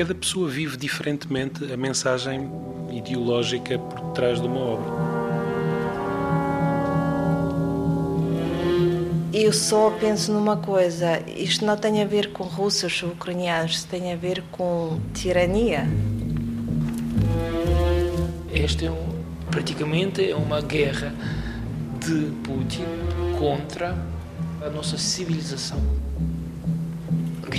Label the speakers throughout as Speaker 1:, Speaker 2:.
Speaker 1: cada pessoa vive diferentemente a mensagem ideológica por trás de uma obra.
Speaker 2: Eu só penso numa coisa: isto não tem a ver com russos ou ucranianos, tem a ver com tirania.
Speaker 3: Este é um, praticamente é uma guerra de Putin contra a nossa civilização.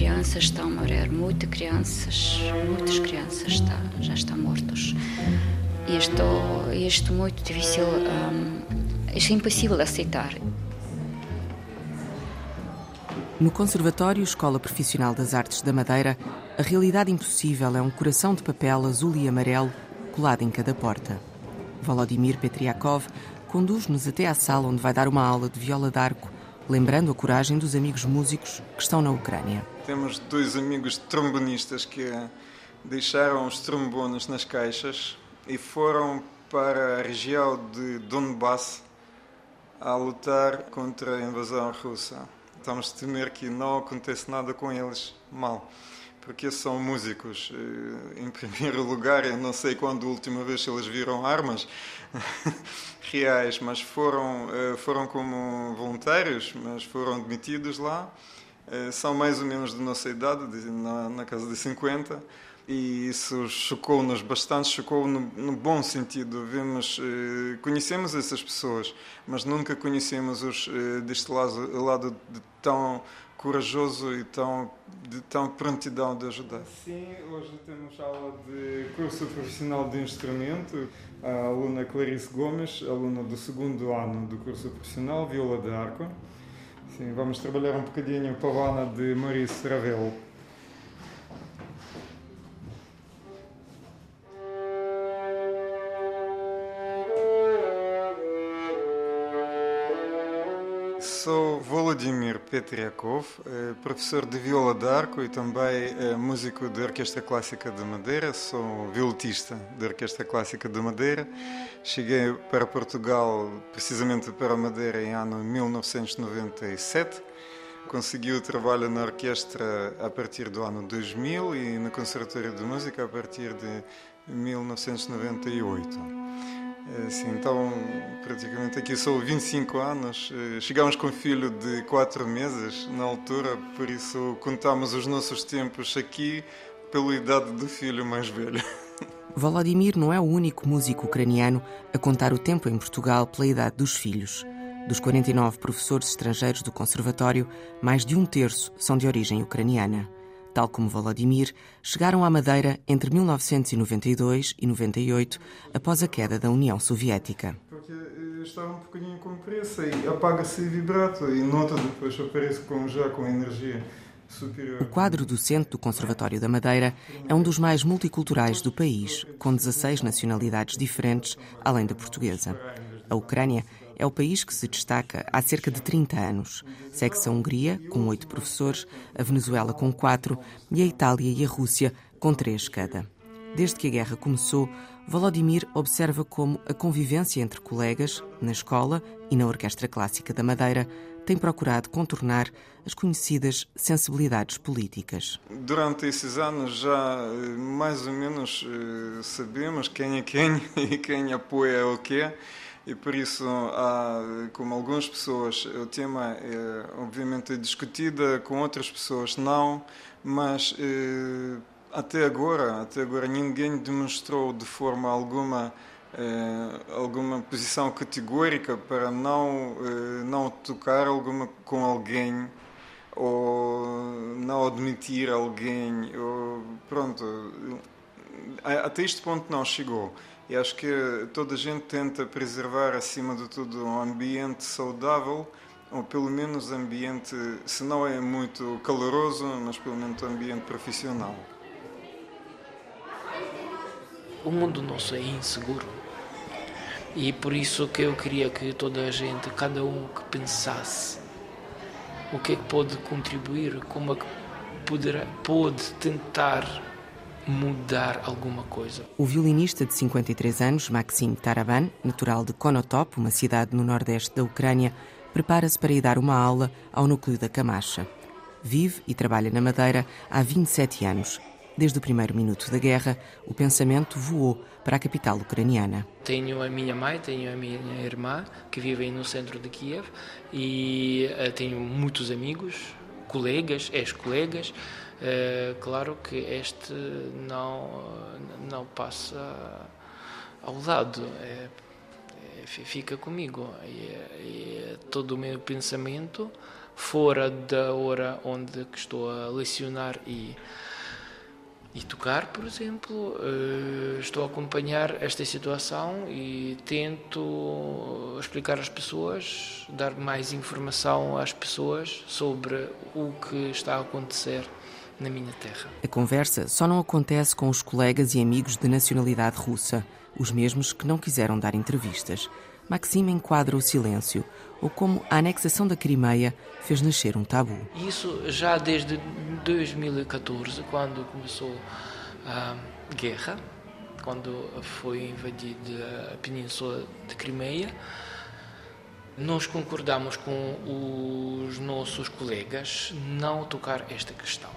Speaker 4: Crianças estão a morrer, muitas crianças, muitas crianças está, já estão mortas. Isto, isto é muito difícil, um, é impossível aceitar.
Speaker 5: No Conservatório Escola Profissional das Artes da Madeira, a realidade impossível é um coração de papel azul e amarelo colado em cada porta. Volodymyr Petriakov conduz-nos até à sala onde vai dar uma aula de viola d'arco, lembrando a coragem dos amigos músicos que estão na Ucrânia.
Speaker 6: Temos dois amigos trombonistas que deixaram os trombones nas caixas e foram para a região de Donbass a lutar contra a invasão russa estamos a temer que não aconteça nada com eles mal. Porque são músicos. Eh, em primeiro lugar, eu não sei quando a última vez eles viram armas reais, mas foram, eh, foram como voluntários, mas foram admitidos lá. Eh, são mais ou menos de nossa idade, na, na casa de 50 e isso chocou-nos bastante, chocou no, no, bom sentido. Vemos, eh, conhecemos essas pessoas, mas nunca conhecemos os deste lado, lado de tão corajoso e tão de tão prontidão de ajudar. Sim, hoje temos aula de curso profissional de instrumento. A aluna Clarice Gomes, aluna do segundo ano do curso profissional, viola de arco. Sim, vamos trabalhar um bocadinho pavana de Maurice Ravel. Volodymyr Petriakov, eh, professor de viola d'arco e também eh, músico da Orquestra Clássica de Madeira. Sou violetista da Orquestra Clássica de Madeira. Cheguei para Portugal, precisamente para Madeira, em ano 1997. Consegui o trabalho na orquestra a partir do ano 2000 e no Conservatório de Música a partir de 1998. É, sim, então, praticamente aqui sou 25 anos. É, chegamos com um filho de 4 meses na altura, por isso contamos os nossos tempos aqui pela idade do filho mais velho.
Speaker 5: Volodymyr não é o único músico ucraniano a contar o tempo em Portugal pela idade dos filhos. Dos 49 professores estrangeiros do conservatório, mais de um terço são de origem ucraniana tal como Volodymyr, chegaram à Madeira entre 1992 e 98, após a queda da União Soviética.
Speaker 6: Porque eh, estava um bocadinho com pressa e apaga-se vibrato e nota depois aparece com, já com energia.
Speaker 5: O quadro do Centro do Conservatório da Madeira é um dos mais multiculturais do país, com 16 nacionalidades diferentes, além da portuguesa. A Ucrânia é o país que se destaca há cerca de 30 anos. Segue-se a Hungria, com oito professores, a Venezuela com quatro e a Itália e a Rússia com três cada. Desde que a guerra começou, Volodymyr observa como a convivência entre colegas, na escola e na Orquestra Clássica da Madeira, tem procurado contornar as conhecidas sensibilidades políticas.
Speaker 6: Durante esses anos já eh, mais ou menos eh, sabemos quem é quem e quem apoia o quê e por isso, há, como algumas pessoas, o tema é obviamente discutido, com outras pessoas não, mas eh, até agora, até agora ninguém demonstrou de forma alguma eh, alguma posição categórica para não eh, não tocar alguma com alguém ou não admitir alguém ou pronto até este ponto não chegou e acho que toda a gente tenta preservar, acima de tudo, um ambiente saudável, ou pelo menos ambiente, se não é muito caloroso, mas pelo menos ambiente profissional.
Speaker 3: O mundo nosso é inseguro. E por isso que eu queria que toda a gente, cada um que pensasse o que é que pode contribuir, como é que poderá, pode tentar mudar alguma coisa.
Speaker 5: O violinista de 53 anos, Maxim Taraban, natural de Konotop, uma cidade no nordeste da Ucrânia, prepara-se para ir dar uma aula ao núcleo da Camacha. Vive e trabalha na Madeira há 27 anos. Desde o primeiro minuto da guerra, o pensamento voou para a capital ucraniana.
Speaker 3: Tenho a minha mãe, tenho a minha irmã que vivem no centro de Kiev e uh, tenho muitos amigos, colegas, ex-colegas. Uh, claro que este não não passa ao lado, é, é, fica comigo e, e todo o meu pensamento fora da hora onde estou a lecionar e e tocar, por exemplo, eh, estou a acompanhar esta situação e tento explicar às pessoas, dar mais informação às pessoas sobre o que está a acontecer na minha terra.
Speaker 5: A conversa só não acontece com os colegas e amigos de nacionalidade russa, os mesmos que não quiseram dar entrevistas. Maxime enquadra o silêncio, ou como a anexação da Crimeia fez nascer um tabu.
Speaker 3: Isso já desde 2014, quando começou a guerra, quando foi invadida a península de Crimeia, nós concordamos com os nossos colegas não tocar esta questão,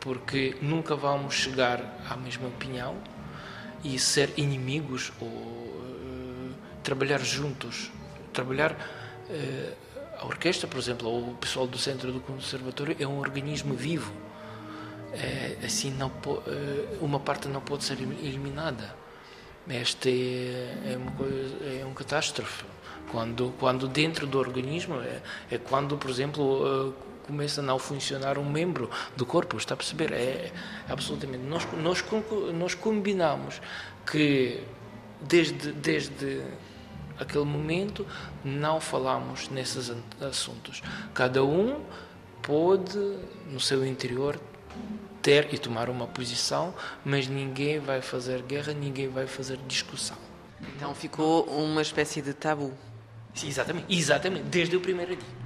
Speaker 3: porque nunca vamos chegar à mesma opinião e ser inimigos ou trabalhar juntos, trabalhar uh, a orquestra, por exemplo, ou o pessoal do centro do conservatório é um organismo vivo. É, assim, não eh, uma parte não pode ser eliminada. Este é, é, uma coisa, é catástrofe. Quando, quando dentro do organismo, é, é quando, por exemplo, começa a não funcionar um membro do corpo, está a perceber? É, absolutamente. Nós, nós, nós combinamos que desde, desde aquele momento não falamos nesses assuntos. Cada um pode, no seu interior, ter e tomar uma posição, mas ninguém vai fazer guerra, ninguém vai fazer discussão.
Speaker 5: Então ficou uma espécie de tabu.
Speaker 3: Sim, exatamente, exatamente, desde o primeiro dia.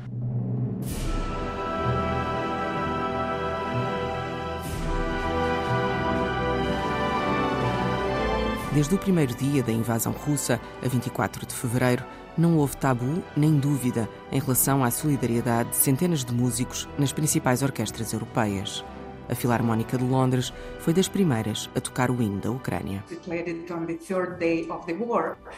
Speaker 5: Desde o primeiro dia da invasão russa, a 24 de fevereiro, não houve tabu nem dúvida em relação à solidariedade de centenas de músicos nas principais orquestras europeias. A Filarmónica de Londres foi das primeiras a tocar o hino da Ucrânia.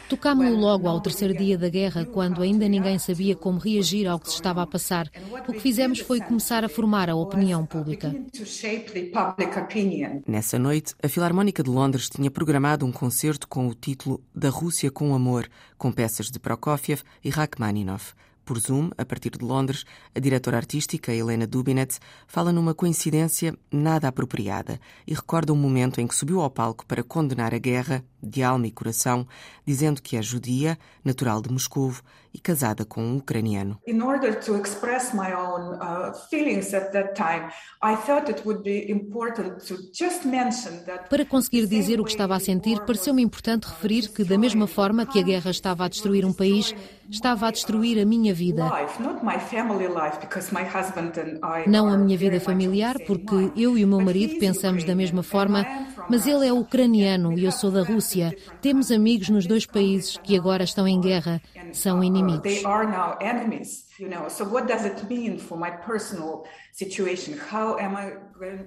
Speaker 7: Tocámos-lo logo ao terceiro dia da guerra, quando ainda ninguém sabia como reagir ao que se estava a passar. O que fizemos foi começar a formar a opinião pública.
Speaker 5: Nessa noite, a Filarmónica de Londres tinha programado um concerto com o título Da Rússia com Amor, com peças de Prokofiev e Rachmaninoff. Por Zoom, a partir de Londres, a diretora artística Helena Dubinetz fala numa coincidência nada apropriada e recorda um momento em que subiu ao palco para condenar a guerra, de alma e coração, dizendo que é judia, natural de Moscou e casada com um ucraniano. In order to express my own uh, feelings at that time, I thought it would be important to just mention that
Speaker 7: Para conseguir dizer o que estava a sentir, pareceu-me importante referir que da mesma forma que a guerra estava a destruir um país, estava a destruir a minha vida. Não a minha vida familiar, porque eu e o meu marido pensamos da mesma forma, mas ele é ucraniano e eu sou da Rússia. Temos amigos nos dois países que agora estão em guerra, são inimigos inimigos.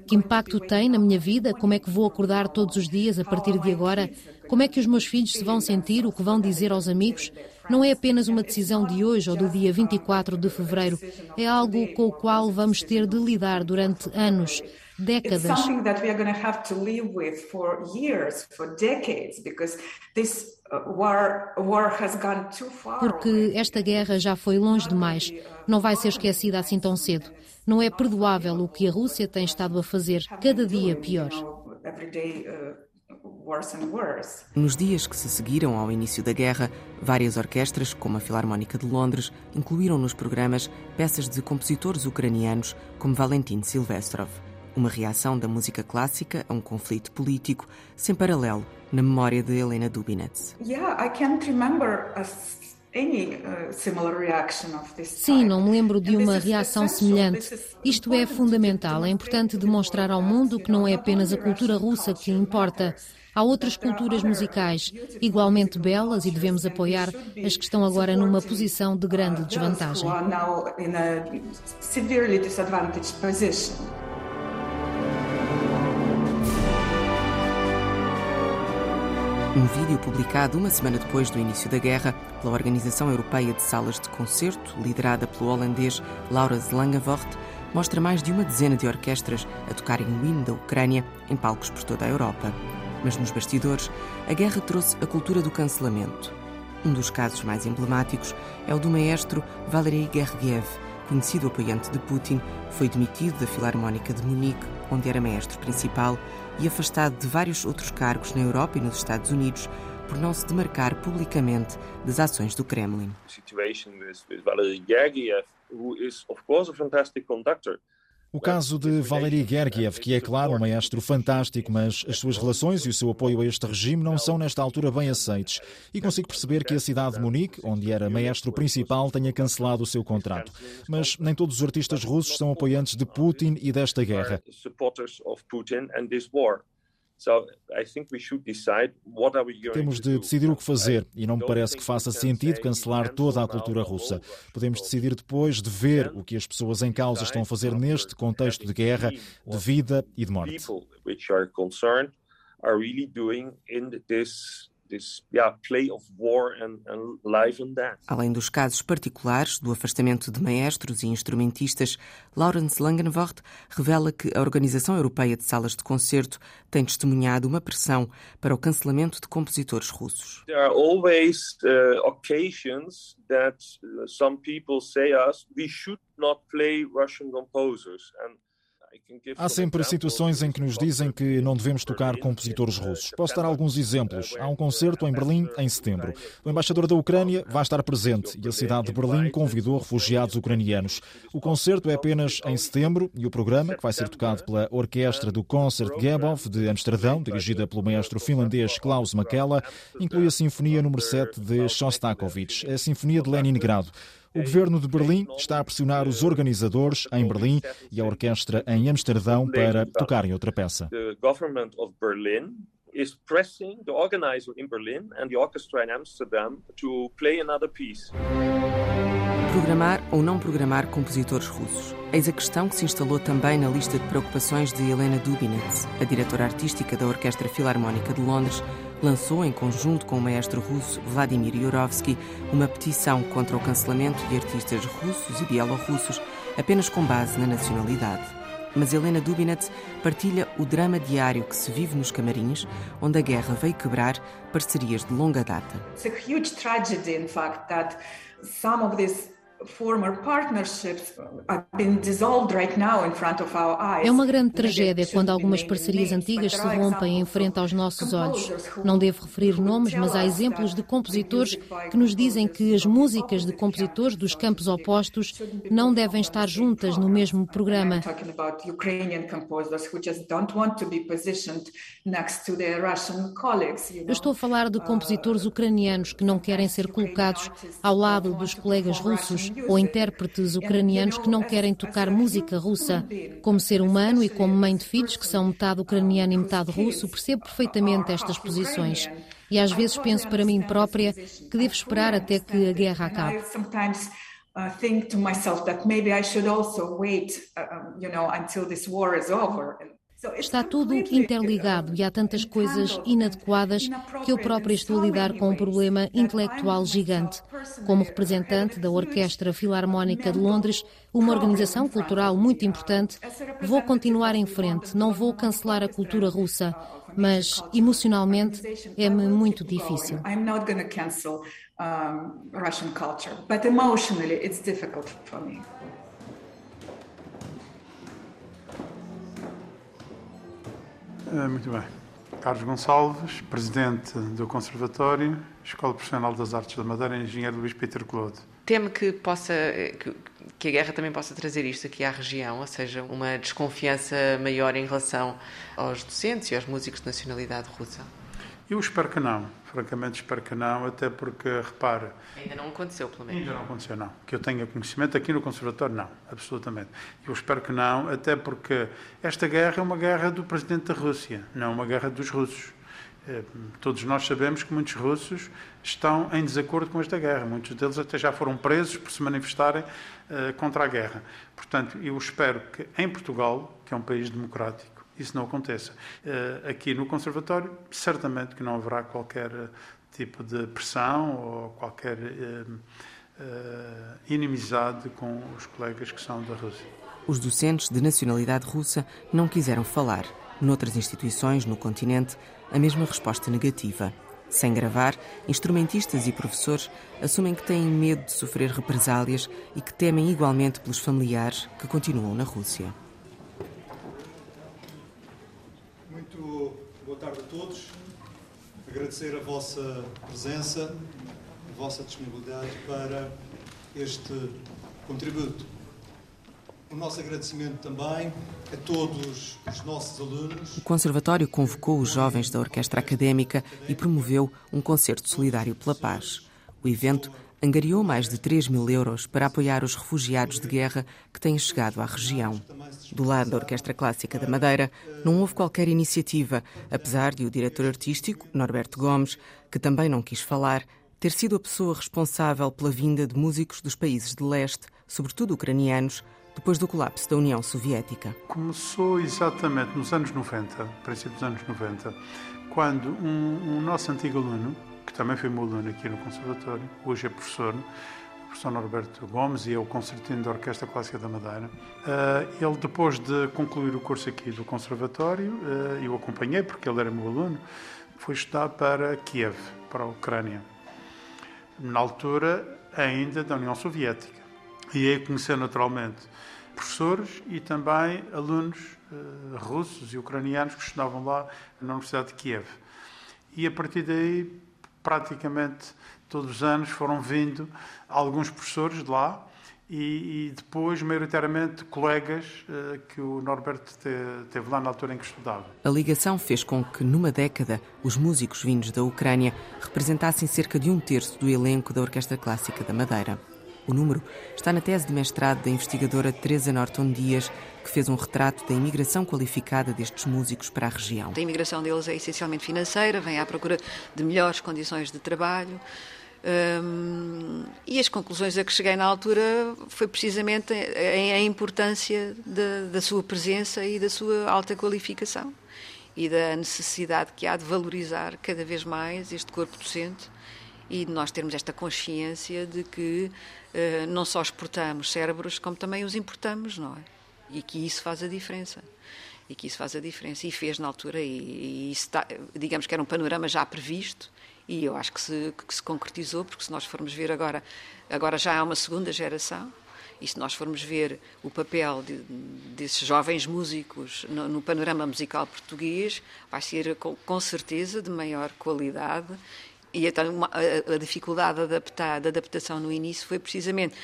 Speaker 7: Que impacto tem na minha vida? Como é que vou acordar todos os dias a partir de agora? Como é que os meus filhos se vão sentir? O que vão dizer aos amigos? Não é apenas uma decisão de hoje ou do dia 24 de fevereiro. É algo com o qual vamos ter de lidar durante anos décadas. Porque esta guerra já foi longe demais. Não vai ser esquecida assim tão cedo. Não é perdoável o que a Rússia tem estado a fazer, cada dia pior. Uh,
Speaker 5: Nos dias que se seguiram ao início da guerra, várias orquestras, como a Filarmónica de Londres, incluíram nos programas peças de compositores ucranianos como Valentin Silvestrov uma reação da música clássica a um conflito político sem paralelo na memória de Helena Dubinetz.
Speaker 7: Sim, não me lembro de uma reação semelhante. Isto é fundamental. É importante demonstrar ao mundo que não é apenas a cultura russa que importa. Há outras culturas musicais igualmente belas e devemos apoiar as que estão agora numa posição de grande desvantagem.
Speaker 5: Um vídeo publicado uma semana depois do início da guerra pela Organização Europeia de Salas de Concerto, liderada pelo holandês Laurens Langevort, mostra mais de uma dezena de orquestras a tocarem o hino da Ucrânia em palcos por toda a Europa. Mas nos bastidores, a guerra trouxe a cultura do cancelamento. Um dos casos mais emblemáticos é o do maestro Valery Gergiev, conhecido apoiante de Putin, foi demitido da Filarmónica de Munique, onde era maestro principal, e afastado de vários outros cargos na Europa e nos Estados Unidos por não se demarcar publicamente das ações do Kremlin.
Speaker 8: O caso de Valery Gergiev, que é claro um maestro fantástico, mas as suas relações e o seu apoio a este regime não são nesta altura bem aceitos. E consigo perceber que a cidade de Munique, onde era maestro principal, tenha cancelado o seu contrato. Mas nem todos os artistas russos são apoiantes de Putin e desta guerra. Temos de decidir o que fazer e não me parece que faça sentido cancelar toda a cultura russa. Podemos decidir depois de ver o que as pessoas em causa estão a fazer neste contexto de guerra, de vida e de morte.
Speaker 5: Além dos casos particulares do afastamento de maestros e instrumentistas, Lawrence Langenvoort revela que a Organização Europeia de Salas de Concerto tem testemunhado uma pressão para o cancelamento de compositores russos. There are always uh, occasions that uh, some people say us we should not play Russian composers and
Speaker 8: Há sempre situações em que nos dizem que não devemos tocar compositores russos. Posso dar alguns exemplos. Há um concerto em Berlim em setembro. O embaixador da Ucrânia vai estar presente e a cidade de Berlim convidou refugiados ucranianos. O concerto é apenas em setembro e o programa, que vai ser tocado pela orquestra do Concert Gebov de Amsterdão, dirigida pelo maestro finlandês Klaus Makela, inclui a Sinfonia número 7 de Shostakovich, a Sinfonia de Leningrado. O governo de Berlim está a pressionar os organizadores em Berlim e a orquestra em Amsterdão para tocarem outra peça. is pressing the organizer in Berlin and the orchestra in Amsterdam to play another piece. Programar ou não programar compositores russos? Eis a questão que se instalou também na lista de preocupações de Helena Dubinets, a diretora artística da Orquestra Filarmónica de Londres, lançou, em conjunto com o maestro russo Vladimir Yurovsky, uma petição contra o cancelamento de artistas russos e bielorrussos apenas com base na nacionalidade. Mas Helena Dubinets partilha o drama diário que se vive nos camarins, onde a guerra veio quebrar parcerias de longa data. It's a huge tragedy, in fact, that some of
Speaker 7: é uma grande tragédia quando algumas parcerias antigas se rompem em frente aos nossos olhos. Não devo referir nomes, mas há exemplos de compositores que nos dizem que as músicas de compositores dos campos opostos não devem estar juntas no mesmo programa. Eu estou a falar de compositores ucranianos que não querem ser colocados ao lado dos colegas russos ou intérpretes ucranianos que não querem tocar música russa. Como ser humano e como mãe de filhos que são metade ucraniano e metade russo, percebo perfeitamente estas posições. E às vezes penso para mim própria que devo esperar até que a guerra acabe. Think to myself that maybe I should also wait, uh, you know, until this war is over. Está tudo interligado e há tantas coisas inadequadas que eu própria estou a lidar com um problema intelectual gigante. Como representante da Orquestra Filarmónica de Londres, uma organização cultural muito importante, vou continuar em frente, não vou cancelar a cultura russa, mas emocionalmente é-me muito difícil. Russian culture, but emotionally it's difficult for me.
Speaker 9: Muito bem. Carlos Gonçalves, presidente do Conservatório, Escola Profissional das Artes da Madeira, engenheiro Luís Peter Claude.
Speaker 5: Teme que possa que, que a guerra também possa trazer isto aqui à região, ou seja, uma desconfiança maior em relação aos docentes e aos músicos de nacionalidade russa?
Speaker 9: Eu espero que não, francamente espero que não, até porque, repara...
Speaker 5: Ainda não aconteceu, pelo menos.
Speaker 9: Ainda não aconteceu, não. Que eu tenha conhecimento aqui no Conservatório, não, absolutamente. Eu espero que não, até porque esta guerra é uma guerra do Presidente da Rússia, não uma guerra dos russos. Eh, todos nós sabemos que muitos russos estão em desacordo com esta guerra. Muitos deles até já foram presos por se manifestarem uh, contra a guerra. Portanto, eu espero que em Portugal, que é um país democrático, isso não aconteça. Uh, aqui no Conservatório, certamente que não haverá qualquer tipo de pressão ou qualquer uh, inimizade com os colegas que são da Rússia.
Speaker 5: Os docentes de nacionalidade russa não quiseram falar. Noutras instituições no continente, a mesma resposta negativa. Sem gravar, instrumentistas e professores assumem que têm medo de sofrer represálias e que temem igualmente pelos familiares que continuam na Rússia.
Speaker 10: Muito boa tarde a todos. Agradecer a vossa presença, a vossa disponibilidade para este contributo. O nosso agradecimento também a todos os nossos alunos.
Speaker 5: O Conservatório convocou os jovens da Orquestra Académica e promoveu um concerto solidário pela paz. O evento angariou mais de 3 mil euros para apoiar os refugiados de guerra que têm chegado à região. Do lado da Orquestra Clássica da Madeira, não houve qualquer iniciativa, apesar de o diretor artístico, Norberto Gomes, que também não quis falar, ter sido a pessoa responsável pela vinda de músicos dos países de leste, sobretudo ucranianos, depois do colapso da União Soviética.
Speaker 9: Começou exatamente nos anos 90, princípio dos anos 90, quando um, um nosso antigo aluno, que também foi meu aluno aqui no Conservatório, hoje é professor, o professor Norberto Gomes, e é o concertino da Orquestra Clássica da Madeira. Uh, ele, depois de concluir o curso aqui do Conservatório, uh, eu acompanhei, porque ele era meu aluno, foi estudar para Kiev, para a Ucrânia. Na altura, ainda da União Soviética. E aí conheceu naturalmente professores e também alunos uh, russos e ucranianos que estudavam lá na Universidade de Kiev. E a partir daí, praticamente todos os anos foram vindo alguns professores de lá e, e depois, maioritariamente, colegas uh, que o Norberto te, teve lá na altura em que estudava.
Speaker 5: A ligação fez com que, numa década, os músicos vindos da Ucrânia representassem cerca de um terço do elenco da Orquestra Clássica da Madeira. O número está na tese de mestrado da investigadora Teresa Norton Dias, que fez um retrato da imigração qualificada destes músicos para a região.
Speaker 11: A imigração deles é essencialmente financeira, vem à procura de melhores condições de trabalho. Um, e as conclusões a que cheguei na altura foi precisamente a, a importância da sua presença e da sua alta qualificação e da necessidade que há de valorizar cada vez mais este corpo docente e de nós termos esta consciência de que uh, não só exportamos cérebros, como também os importamos, não é? E que isso faz a diferença. E que isso faz a diferença. E fez na altura, e, e está, digamos que era um panorama já previsto, e eu acho que se, que se concretizou, porque se nós formos ver agora, agora já há uma segunda geração, e se nós formos ver o papel de, desses jovens músicos no, no, panorama musical português, vai ser com, com certeza de maior qualidade e então uma, a, a, dificuldade de adaptar, da adaptação no início foi precisamente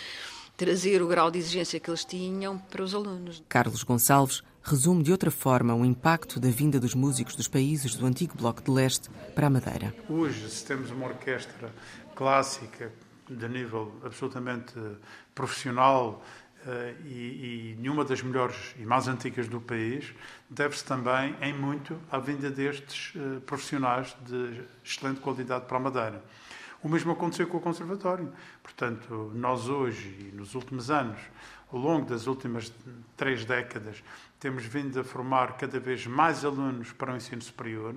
Speaker 11: trazer o grau de exigência que eles tinham para os alunos.
Speaker 5: Carlos Gonçalves resume de outra forma o impacto da vinda dos músicos dos países do antigo Bloco de Leste para a Madeira.
Speaker 9: Hoje, se temos uma orquestra clássica de nível absolutamente profissional, e, e, nenhuma das melhores e mais antigas do país deve-se também, em muito, à vinda destes uh, profissionais de excelente qualidade para a Madeira. O mesmo aconteceu com o Conservatório. Portanto, nós hoje e nos últimos anos, ao longo das últimas três décadas, temos vindo a formar cada vez mais alunos para o ensino superior.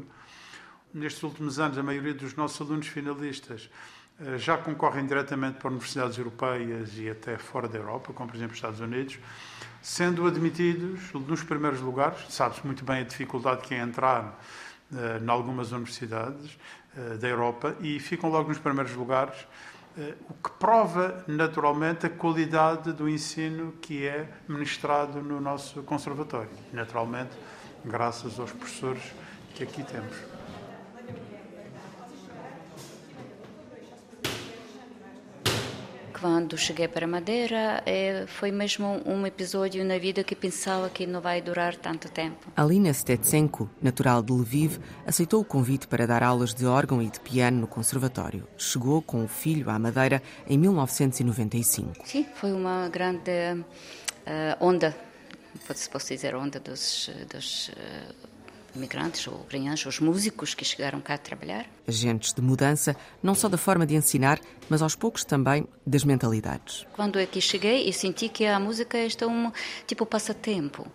Speaker 9: Nestes últimos anos, a maioria dos nossos alunos finalistas eh, já concorrem diretamente para universidades europeias e até fora da Europa, como por exemplo os Estados Unidos, sendo admitidos nos primeiros lugares. Sabe-se muito bem a dificuldade que é entrar uh, em algumas universidades uh, da Europa e ficam logo nos primeiros lugares, o que prova naturalmente a qualidade do ensino que é ministrado no nosso conservatório. Naturalmente, graças aos professores que aqui temos.
Speaker 4: Quando cheguei para Madeira, é, foi mesmo um episódio na vida que pensava que não vai durar tanto tempo.
Speaker 5: Alina Stetsenko, natural de Lviv, aceitou o convite para dar aulas de órgão e de piano no conservatório. Chegou com o filho à Madeira em 1995.
Speaker 4: Sim, foi uma grande uh, onda, posso dizer, onda dos, dos uh, imigrantes ou ucranianos, os músicos que chegaram cá a trabalhar.
Speaker 5: Agentes de mudança, não só da forma de ensinar, mas aos poucos também das mentalidades.
Speaker 4: Quando aqui cheguei, eu senti que a música é um tipo passatempo.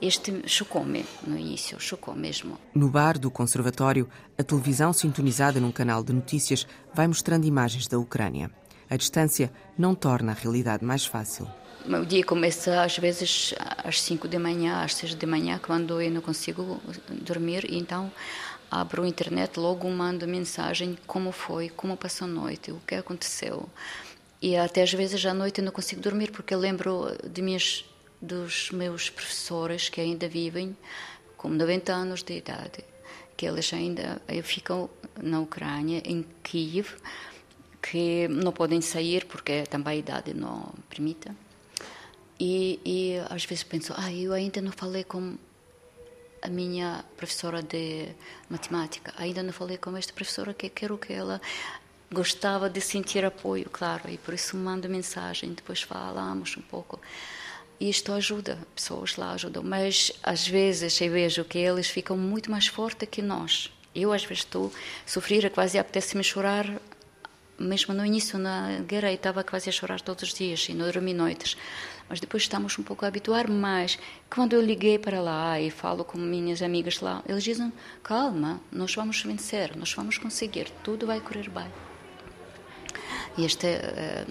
Speaker 4: Este chocou-me no início, chocou mesmo.
Speaker 5: No bar do conservatório, a televisão sintonizada num canal de notícias vai mostrando imagens da Ucrânia. A distância não torna a realidade mais fácil.
Speaker 4: O dia começa às vezes às 5 de manhã, às 6 de manhã, quando eu não consigo dormir, então abro a internet, logo mando mensagem como foi, como passou a noite, o que aconteceu. E até às vezes à noite eu não consigo dormir porque lembro de minhas, dos meus professores que ainda vivem com 90 anos de idade, que eles ainda ficam na Ucrânia, em Kiev, que não podem sair porque também a idade não permite. E, e às vezes penso, ah, eu ainda não falei com a minha professora de matemática, ainda não falei com esta professora que quero que ela gostava de sentir apoio, claro, e por isso mando mensagem, depois falamos um pouco. E isto ajuda, pessoas lá ajudam, mas às vezes eu vejo que eles ficam muito mais fortes que nós. Eu às vezes estou a sofrer, quase apetece-me chorar mesmo no início na guerra eu estava quase a chorar todos os dias e não dormi noites mas depois estamos um pouco a habituar mas quando eu liguei para lá e falo com minhas amigas lá eles dizem calma nós vamos vencer nós vamos conseguir tudo vai correr bem e esta é,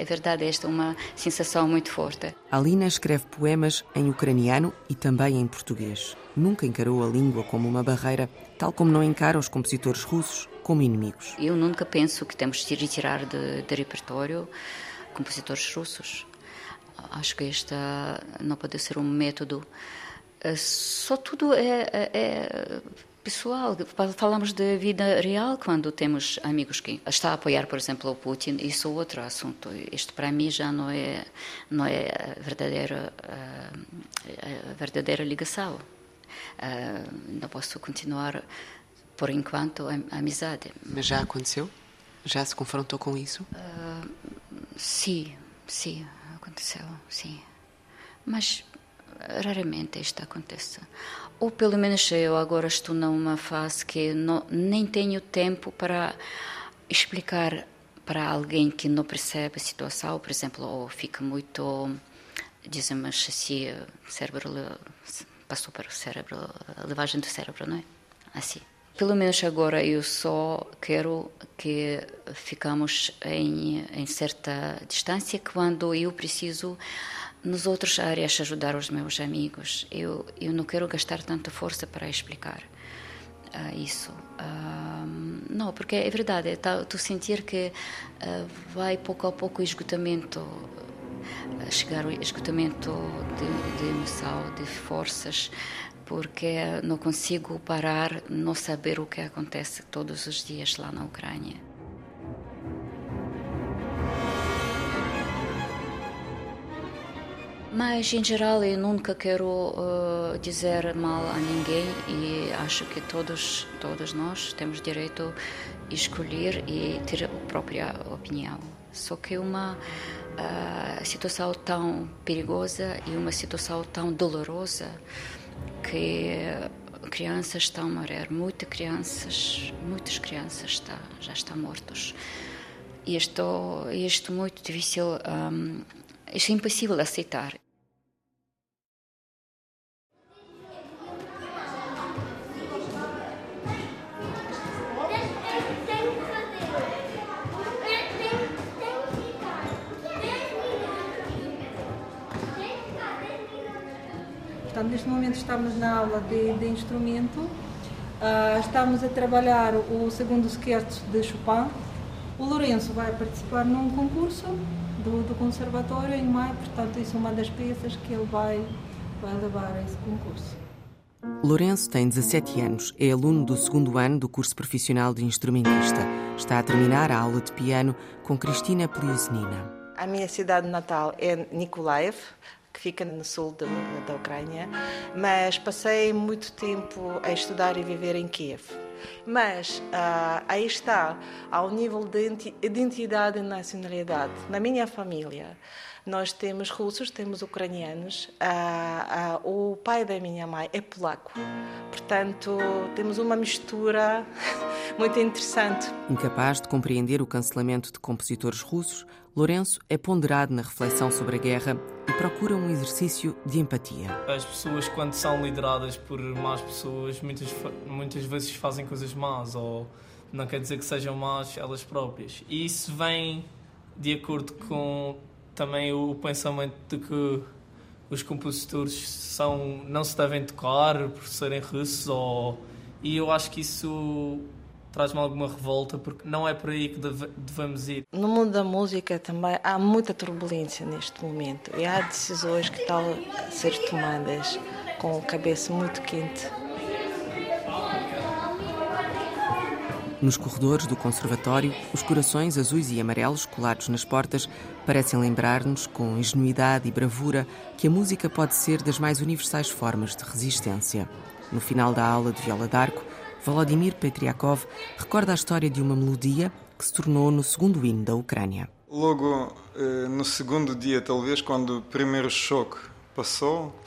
Speaker 4: é verdade esta é uma sensação muito forte
Speaker 5: Alina escreve poemas em ucraniano e também em português nunca encarou a língua como uma barreira tal como não encara os compositores russos como inimigos.
Speaker 4: Eu nunca penso que temos de retirar de, de repertório compositores russos. Acho que este não pode ser um método. Eh, só tudo é, é, é pessoal. Falamos de vida real quando temos amigos que estão a apoiar, por exemplo, o Putin. Isso é outro assunto. Isto para mim já não é não é verdadeira a verdadeira ligação. Uh, não posso continuar por enquanto, a amizade.
Speaker 5: Mas já aconteceu? Já se confrontou com isso?
Speaker 4: Uh, sim, sim, aconteceu, sim. Mas raramente isto acontece. Ou pelo menos eu agora estou numa fase que não, nem tenho tempo para explicar para alguém que não percebe a situação, por exemplo, ou fica muito, dizemos assim, cérebro passou para o cérebro, lavagem do cérebro, não é? Assim. Pelo menos agora eu só quero que ficamos em, em certa distância quando eu preciso nos outros áreas ajudar os meus amigos. Eu eu não quero gastar tanta força para explicar uh, isso. Uh, não, porque é verdade, tá, sentir que uh, vai pouco a pouco o esgotamento chegar ao esgotamento de, de emoção, de forças porque não consigo parar, não saber o que acontece todos os dias lá na Ucrânia. Mas, em geral, eu nunca quero uh, dizer mal a ninguém e acho que todos, todos nós temos direito a escolher e ter a própria opinião. Só que uma uh, situação tão perigosa e uma situação tão dolorosa que crianças estão a morrer, muitas crianças, muitas crianças está, já estão mortas. E isto, isto muito difícil, um, isto é impossível aceitar.
Speaker 12: Momento estamos na aula de, de instrumento, uh, estamos a trabalhar o segundo scherzo de Chopin. O Lourenço vai participar num concurso do, do Conservatório em maio, portanto, isso é uma das peças que ele vai, vai levar a esse concurso.
Speaker 5: Lourenço tem 17 anos, é aluno do segundo ano do curso profissional de instrumentista. Está a terminar a aula de piano com Cristina Pliusnina.
Speaker 2: A minha cidade natal é Nikolaev, que fica no sul de, da Ucrânia, mas passei muito tempo a estudar e viver em Kiev. Mas uh, aí está, ao nível de identidade e nacionalidade, na minha família, Nós temos russos, temos ucranianos. Ah, ah, o pai da minha mãe é polaco. Portanto, temos uma mistura muito interessante.
Speaker 5: Incapaz de compreender o cancelamento de compositores russos, Lourenço é ponderado na reflexão sobre a guerra e procura um exercício de empatia.
Speaker 13: As pessoas, quando são lideradas por más pessoas, muitas, muitas vezes fazem coisas más, ou não quer dizer que sejam más elas próprias. E isso vem de acordo com também o pensamento de que os compositores são, não se devem tocar por serem russos, ou, e eu acho que isso traz-me alguma revolta, porque não é por aí que devemos ir.
Speaker 2: No mundo da música também há muita turbulência neste momento e há decisões que estão a ser tomadas com a cabeça muito quente.
Speaker 5: Nos corredores do conservatório, os corações azuis e amarelos colados nas portas parecem lembrar-nos, com ingenuidade e bravura, que a música pode ser das mais universais formas de resistência. No final da aula de viola d'arco, Volodymyr Petriakov recorda a história de uma melodia que se tornou no segundo hino da Ucrânia.
Speaker 6: Logo eh, no segundo dia, talvez, quando o primeiro choque passou,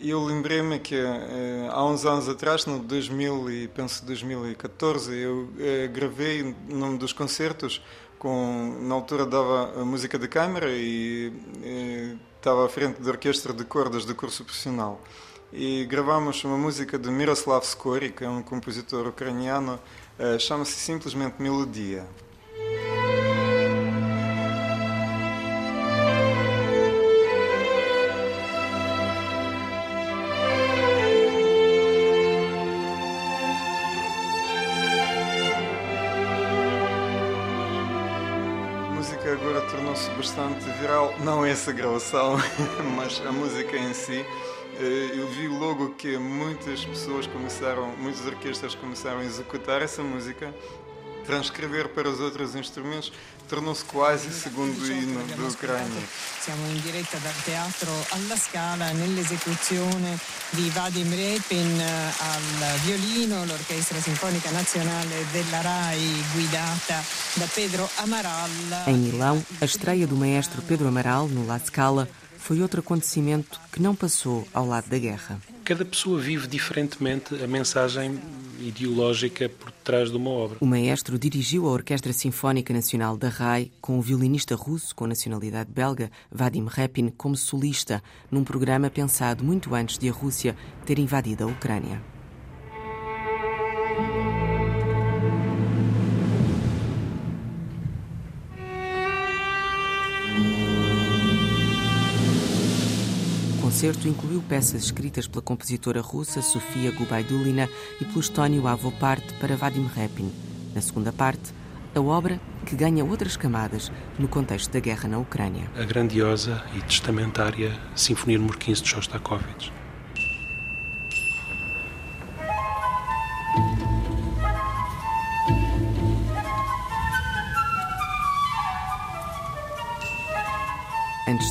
Speaker 6: eu lembrei-me que eh, há uns anos atrás, no 2000 e penso 2014, eu eh, gravei num dos concertos com na altura dava a música de câmara e estava à frente da orquestra de cordas do curso profissional e gravamos uma música de Miroslav Skory, que é um compositor ucraniano, uh, chama-se simplesmente Melodia. Não essa gravação, mas a música em si. Eh, eu vi logo que muitas pessoas começaram, muitas orquestras começaram a executar essa música, transcrever para os outros instrumentos, tornou-se quasi segundo hino da Ucrânia.
Speaker 14: Siamo in diretta dal teatro alla Scala nell'esecuzione di Vadim Repin eh, al violino, l'Orchestra Sinfonica Nazionale della RAI guidata da Pedro Amaral.
Speaker 5: Em Milão, a estreia do maestro Pedro Amaral no La Scala foi outro acontecimento que não passou ao lado da guerra.
Speaker 1: Cada pessoa vive diferentemente a mensagem ideológica por trás de uma obra.
Speaker 5: O maestro dirigiu a Orquestra Sinfónica Nacional da RAI com o violinista russo com nacionalidade belga, Vadim Repin, como solista, num programa pensado muito antes de a Rússia ter invadido a Ucrânia. Concerto incluiu peças escritas pela compositora russa Sofia Gubaidulina e pelo estónio Avo Parte para Vadim Repin. Na segunda parte, a obra que ganha outras camadas no contexto da guerra na Ucrânia.
Speaker 1: A grandiosa e testamentária Sinfonia número 15 de Shostakovich.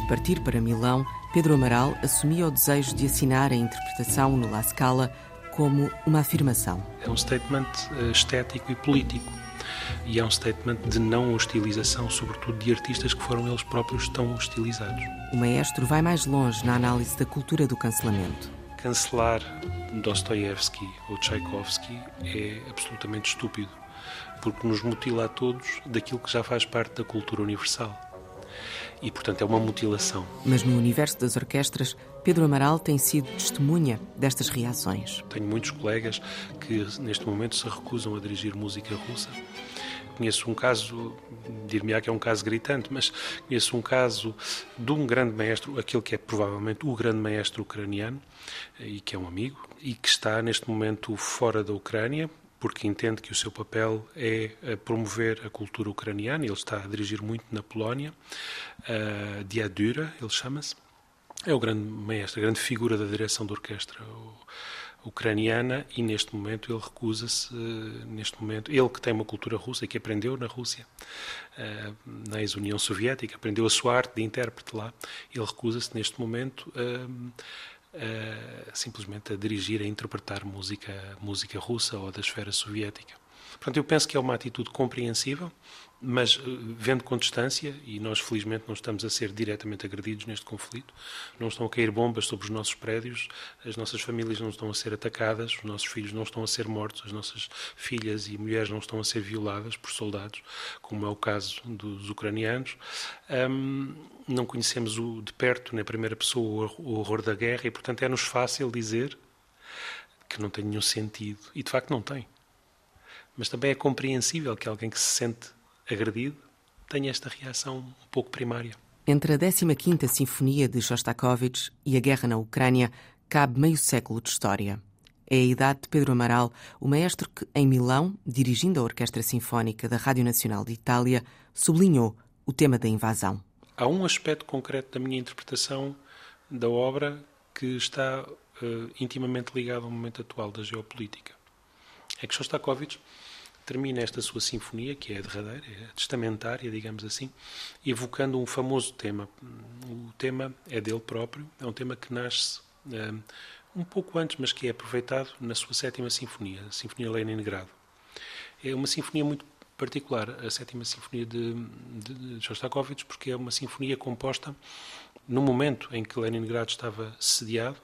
Speaker 5: Partir para Milão, Pedro Amaral assumia o desejo de assinar a interpretação no La Scala como uma afirmação.
Speaker 1: É um statement eh, estético e político. E é um statement de não hostilização, sobretudo de artistas que foram eles próprios tão hostilizados.
Speaker 5: O maestro vai mais longe na análise da cultura do cancelamento.
Speaker 1: Cancelar Dostoiévski ou Tchaikovsky é absolutamente estúpido, porque nos mutila a todos daquilo que já faz parte da cultura universal e, portanto, é uma mutilação.
Speaker 5: Mas no universo das orquestras, Pedro Amaral tem sido testemunha destas reações.
Speaker 1: Tenho muitos colegas que, neste momento, se recusam a dirigir música russa. Conheço um caso, dir-me-á que é um caso gritante, mas conheço um caso de um grande maestro, aquele que é provavelmente o grande maestro ucraniano, e que é um amigo, e que está neste momento fora da Ucrânia, porque entende que o seu papel é eh, promover a cultura ucraniana. Ele está a dirigir muito na Polónia, uh, Diadura, ele chama-se. É o grande maestro, a grande figura da direção da orquestra ucraniana e neste momento ele recusa-se, uh, neste momento, ele que tem uma cultura russa e que aprendeu na Rússia, na ex-União Soviética, aprendeu a sua arte de intérprete lá, ele recusa-se neste momento uh, simplesmente a dirigir, a interpretar música, música russa ou da esfera soviética. Portanto, eu penso que é uma atitude compreensível, mas eh, vendo com distância, e nós felizmente não estamos a ser diretamente agredidos neste conflito, não estão a cair bombas sobre os nossos prédios, as nossas famílias não estão a ser atacadas, os nossos filhos não estão a ser mortos, as nossas filhas e mulheres não estão a ser violadas por soldados, como é o caso dos ucranianos. Um, não conhecemos o, de perto, na primeira pessoa, o horror da guerra e, portanto, é-nos fácil dizer que não tem nenhum sentido. E de facto não tem. Mas também é compreensível que alguém que se sente agredido tenha esta reação um pouco primária.
Speaker 5: Entre a 15ª Sinfonia de Shostakovich e a guerra na Ucrânia cabe meio século de história. É a idade de Pedro Amaral, o maestro que, em Milão, dirigindo a Orquestra Sinfónica da Rádio Nacional de Itália, sublinhou o tema da invasão.
Speaker 1: Há um aspecto concreto da minha interpretação da obra que está uh, intimamente ligado ao momento atual da geopolítica. É que Shostakovich termina esta sua sinfonia, que é derradeira, é testamentária, digamos assim, evocando um famoso tema. O tema é dele próprio, é um tema que nasce um, um pouco antes, mas que é aproveitado na sua sétima sinfonia, a Sinfonia Leningrado. É uma sinfonia muito particular, a sétima sinfonia de, de Shostakovich, porque é uma sinfonia composta no momento em que Leningrado estava sediado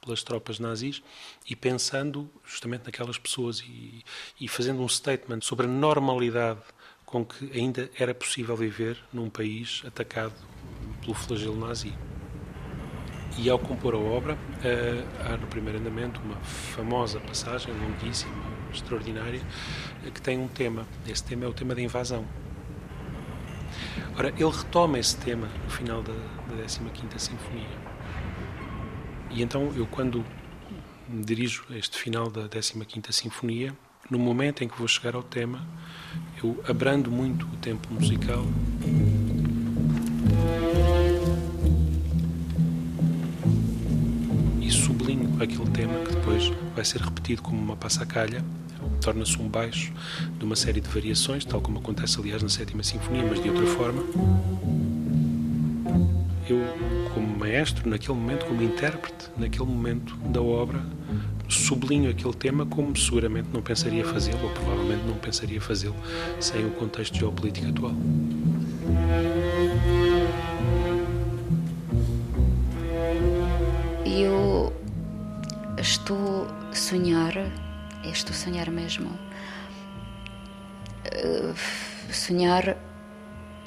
Speaker 1: pelas tropas nazis e pensando justamente naquelas pessoas e, e fazendo um statement sobre a normalidade com que ainda era possível viver num país atacado pelo flagelo nazi. E ao compor a obra, eh, há no primeiro andamento uma famosa passagem, longuíssima, extraordinária, eh, que tem um tema. Esse tema é o tema da invasão. Ora, ele retoma esse tema no final da, da 15ª Sinfonia e então eu, quando me dirijo a este final da 15ª Sinfonia, no momento em que vou chegar ao tema, eu abrando muito o tempo musical e sublinho aquele tema que depois vai ser repetido como uma passacalha, torna-se um baixo de uma série de variações, tal como acontece aliás na sétima sinfonia, mas de outra forma. Eu maestro, naquele momento, como intérprete, naquele momento da obra, sublinho aquele tema como seguramente não pensaria fazê-lo, ou provavelmente não pensaria fazê-lo, sem o contexto geopolítico atual.
Speaker 4: Eu estou a sonhar, estou a sonhar mesmo, eh, sonhar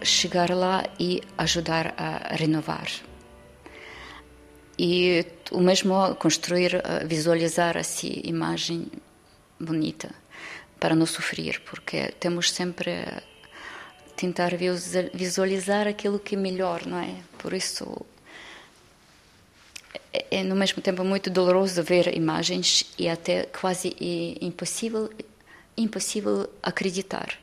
Speaker 4: chegar lá e ajudar a renovar e o mesmo construir, visualizar essa imagem bonita para não sofrer, porque temos sempre tentar visualizar aquilo que é melhor, não é? Por isso é, é no mesmo tempo muito doloroso ver imagens e até quase impossível impossível acreditar